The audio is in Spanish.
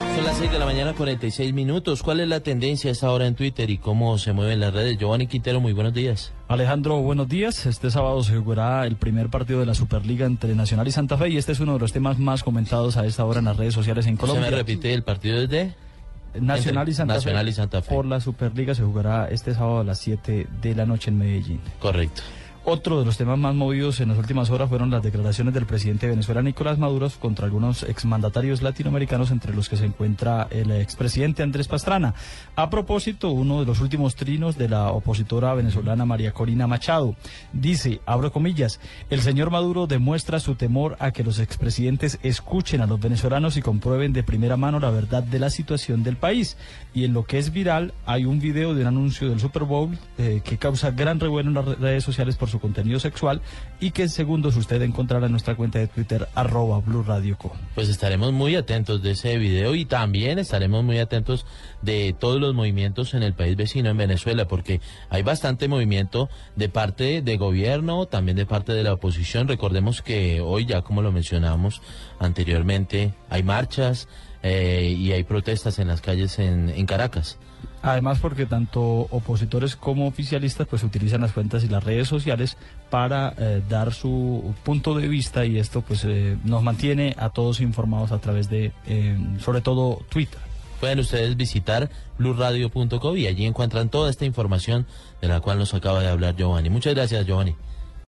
Son las 6 de la mañana, 46 minutos. ¿Cuál es la tendencia a esta hora en Twitter y cómo se mueven las redes? Giovanni Quintero, muy buenos días. Alejandro, buenos días. Este sábado se jugará el primer partido de la Superliga entre Nacional y Santa Fe y este es uno de los temas más comentados a esta hora en las redes sociales en Colombia. ¿Se me repite el partido desde? Nacional y, Santa Nacional Fe, y Santa Fe. Por la Superliga se jugará este sábado a las 7 de la noche en Medellín. Correcto. Otro de los temas más movidos en las últimas horas fueron las declaraciones del presidente de Venezuela, Nicolás Maduro, contra algunos exmandatarios latinoamericanos, entre los que se encuentra el expresidente Andrés Pastrana. A propósito, uno de los últimos trinos de la opositora venezolana María Corina Machado dice, abro comillas, el señor Maduro demuestra su temor a que los expresidentes escuchen a los venezolanos y comprueben de primera mano la verdad de la situación del país. Y en lo que es viral, hay un video de un anuncio del Super Bowl eh, que causa gran revuelo en las redes sociales por contenido sexual y que en segundos usted encontrará en nuestra cuenta de Twitter arroba Blue Radio Co. Pues estaremos muy atentos de ese video y también estaremos muy atentos de todos los movimientos en el país vecino, en Venezuela, porque hay bastante movimiento de parte de gobierno, también de parte de la oposición. Recordemos que hoy, ya como lo mencionamos anteriormente, hay marchas eh, y hay protestas en las calles en Caracas. Además, porque tanto opositores como oficialistas pues utilizan las cuentas y las redes sociales para eh, dar su punto de vista y esto pues eh, nos mantiene a todos informados a través de, eh, sobre todo, Twitter. Pueden ustedes visitar blurradio.com y allí encuentran toda esta información de la cual nos acaba de hablar Giovanni. Muchas gracias, Giovanni.